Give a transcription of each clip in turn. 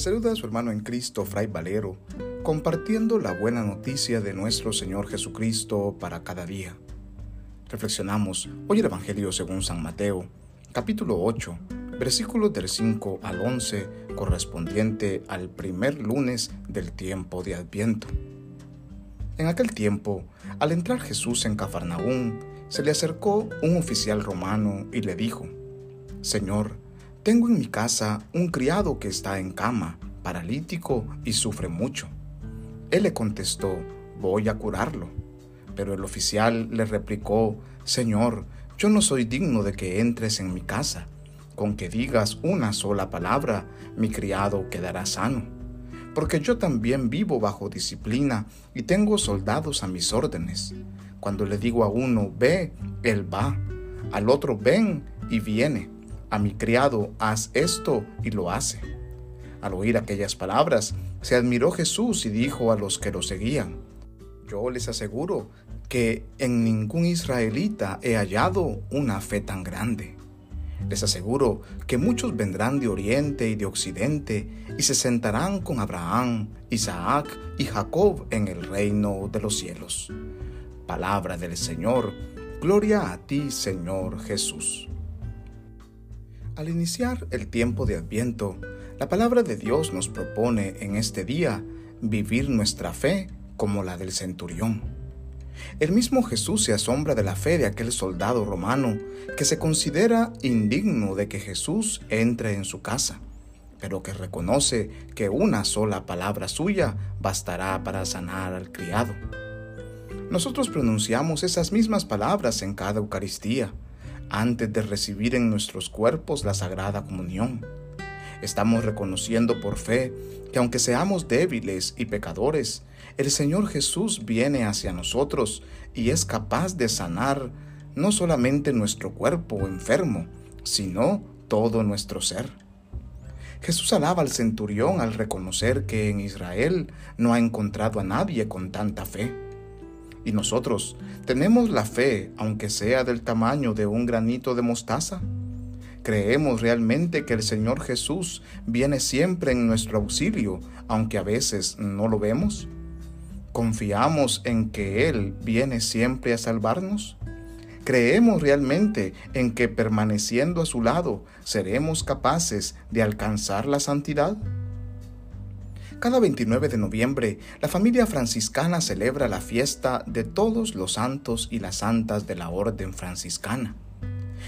saluda a su hermano en Cristo, Fray Valero, compartiendo la buena noticia de nuestro Señor Jesucristo para cada día. Reflexionamos hoy el Evangelio según San Mateo, capítulo 8, versículos del 5 al 11, correspondiente al primer lunes del tiempo de Adviento. En aquel tiempo, al entrar Jesús en Cafarnaúm, se le acercó un oficial romano y le dijo, Señor, tengo en mi casa un criado que está en cama, paralítico y sufre mucho. Él le contestó, voy a curarlo. Pero el oficial le replicó, Señor, yo no soy digno de que entres en mi casa. Con que digas una sola palabra, mi criado quedará sano. Porque yo también vivo bajo disciplina y tengo soldados a mis órdenes. Cuando le digo a uno, ve, él va. Al otro, ven, y viene a mi criado, haz esto, y lo hace. Al oír aquellas palabras, se admiró Jesús y dijo a los que lo seguían, yo les aseguro que en ningún israelita he hallado una fe tan grande. Les aseguro que muchos vendrán de oriente y de occidente y se sentarán con Abraham, Isaac y Jacob en el reino de los cielos. Palabra del Señor, gloria a ti Señor Jesús. Al iniciar el tiempo de Adviento, la palabra de Dios nos propone en este día vivir nuestra fe como la del centurión. El mismo Jesús se asombra de la fe de aquel soldado romano que se considera indigno de que Jesús entre en su casa, pero que reconoce que una sola palabra suya bastará para sanar al criado. Nosotros pronunciamos esas mismas palabras en cada Eucaristía, antes de recibir en nuestros cuerpos la Sagrada Comunión. Estamos reconociendo por fe que aunque seamos débiles y pecadores, el Señor Jesús viene hacia nosotros y es capaz de sanar no solamente nuestro cuerpo enfermo, sino todo nuestro ser. Jesús alaba al centurión al reconocer que en Israel no ha encontrado a nadie con tanta fe. ¿Y nosotros tenemos la fe, aunque sea del tamaño de un granito de mostaza? ¿Creemos realmente que el Señor Jesús viene siempre en nuestro auxilio, aunque a veces no lo vemos? ¿Confiamos en que Él viene siempre a salvarnos? ¿Creemos realmente en que permaneciendo a su lado seremos capaces de alcanzar la santidad? Cada 29 de noviembre, la familia franciscana celebra la fiesta de todos los santos y las santas de la Orden franciscana.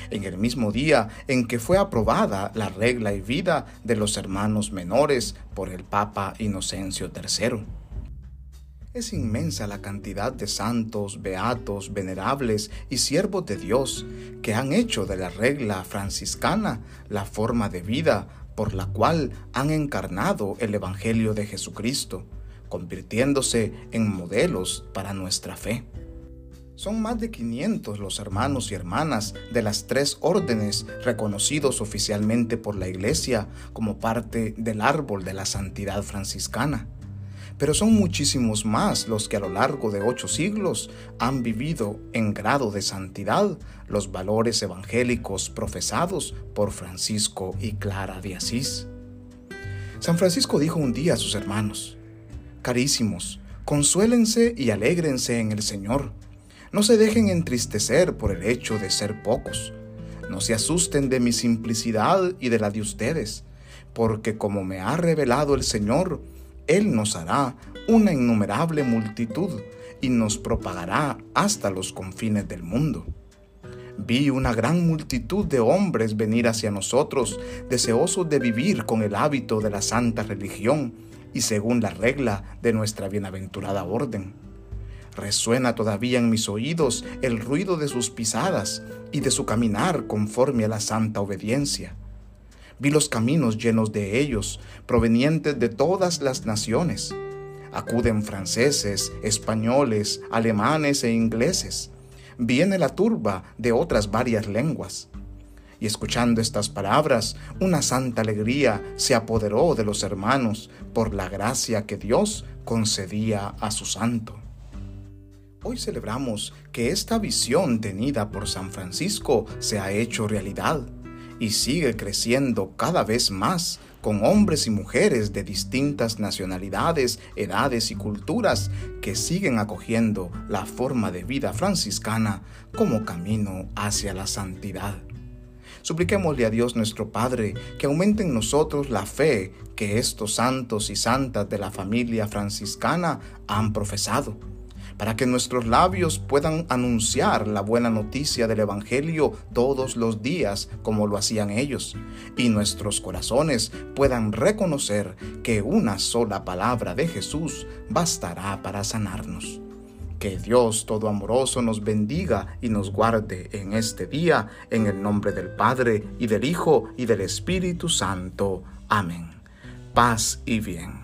En el mismo día en que fue aprobada la regla y vida de los hermanos menores por el Papa Inocencio III. Es inmensa la cantidad de santos, beatos, venerables y siervos de Dios que han hecho de la regla franciscana la forma de vida por la cual han encarnado el Evangelio de Jesucristo, convirtiéndose en modelos para nuestra fe. Son más de 500 los hermanos y hermanas de las tres órdenes reconocidos oficialmente por la Iglesia como parte del árbol de la santidad franciscana pero son muchísimos más los que a lo largo de ocho siglos han vivido en grado de santidad los valores evangélicos profesados por Francisco y Clara de Asís. San Francisco dijo un día a sus hermanos, Carísimos, consuélense y alégrense en el Señor. No se dejen entristecer por el hecho de ser pocos. No se asusten de mi simplicidad y de la de ustedes, porque como me ha revelado el Señor, él nos hará una innumerable multitud y nos propagará hasta los confines del mundo. Vi una gran multitud de hombres venir hacia nosotros, deseosos de vivir con el hábito de la santa religión y según la regla de nuestra bienaventurada orden. Resuena todavía en mis oídos el ruido de sus pisadas y de su caminar conforme a la santa obediencia. Vi los caminos llenos de ellos, provenientes de todas las naciones. Acuden franceses, españoles, alemanes e ingleses. Viene la turba de otras varias lenguas. Y escuchando estas palabras, una santa alegría se apoderó de los hermanos por la gracia que Dios concedía a su santo. Hoy celebramos que esta visión tenida por San Francisco se ha hecho realidad y sigue creciendo cada vez más con hombres y mujeres de distintas nacionalidades, edades y culturas que siguen acogiendo la forma de vida franciscana como camino hacia la santidad. Supliquémosle a Dios nuestro Padre que aumente en nosotros la fe que estos santos y santas de la familia franciscana han profesado para que nuestros labios puedan anunciar la buena noticia del Evangelio todos los días como lo hacían ellos, y nuestros corazones puedan reconocer que una sola palabra de Jesús bastará para sanarnos. Que Dios Todo Amoroso nos bendiga y nos guarde en este día, en el nombre del Padre, y del Hijo, y del Espíritu Santo. Amén. Paz y bien.